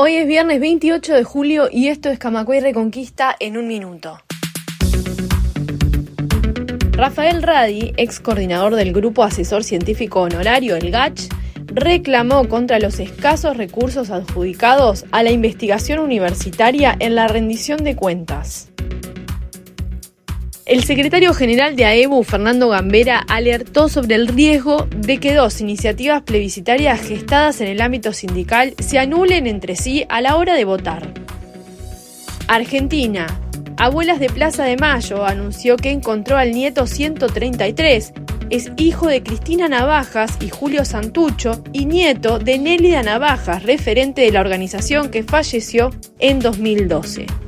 Hoy es viernes 28 de julio y esto es Camacuay Reconquista en un minuto. Rafael Radi, ex coordinador del Grupo Asesor Científico Honorario, el GACH, reclamó contra los escasos recursos adjudicados a la investigación universitaria en la rendición de cuentas. El secretario general de AEBU, Fernando Gambera, alertó sobre el riesgo de que dos iniciativas plebiscitarias gestadas en el ámbito sindical se anulen entre sí a la hora de votar. Argentina. Abuelas de Plaza de Mayo anunció que encontró al nieto 133. Es hijo de Cristina Navajas y Julio Santucho y nieto de Nélida Navajas, referente de la organización que falleció en 2012.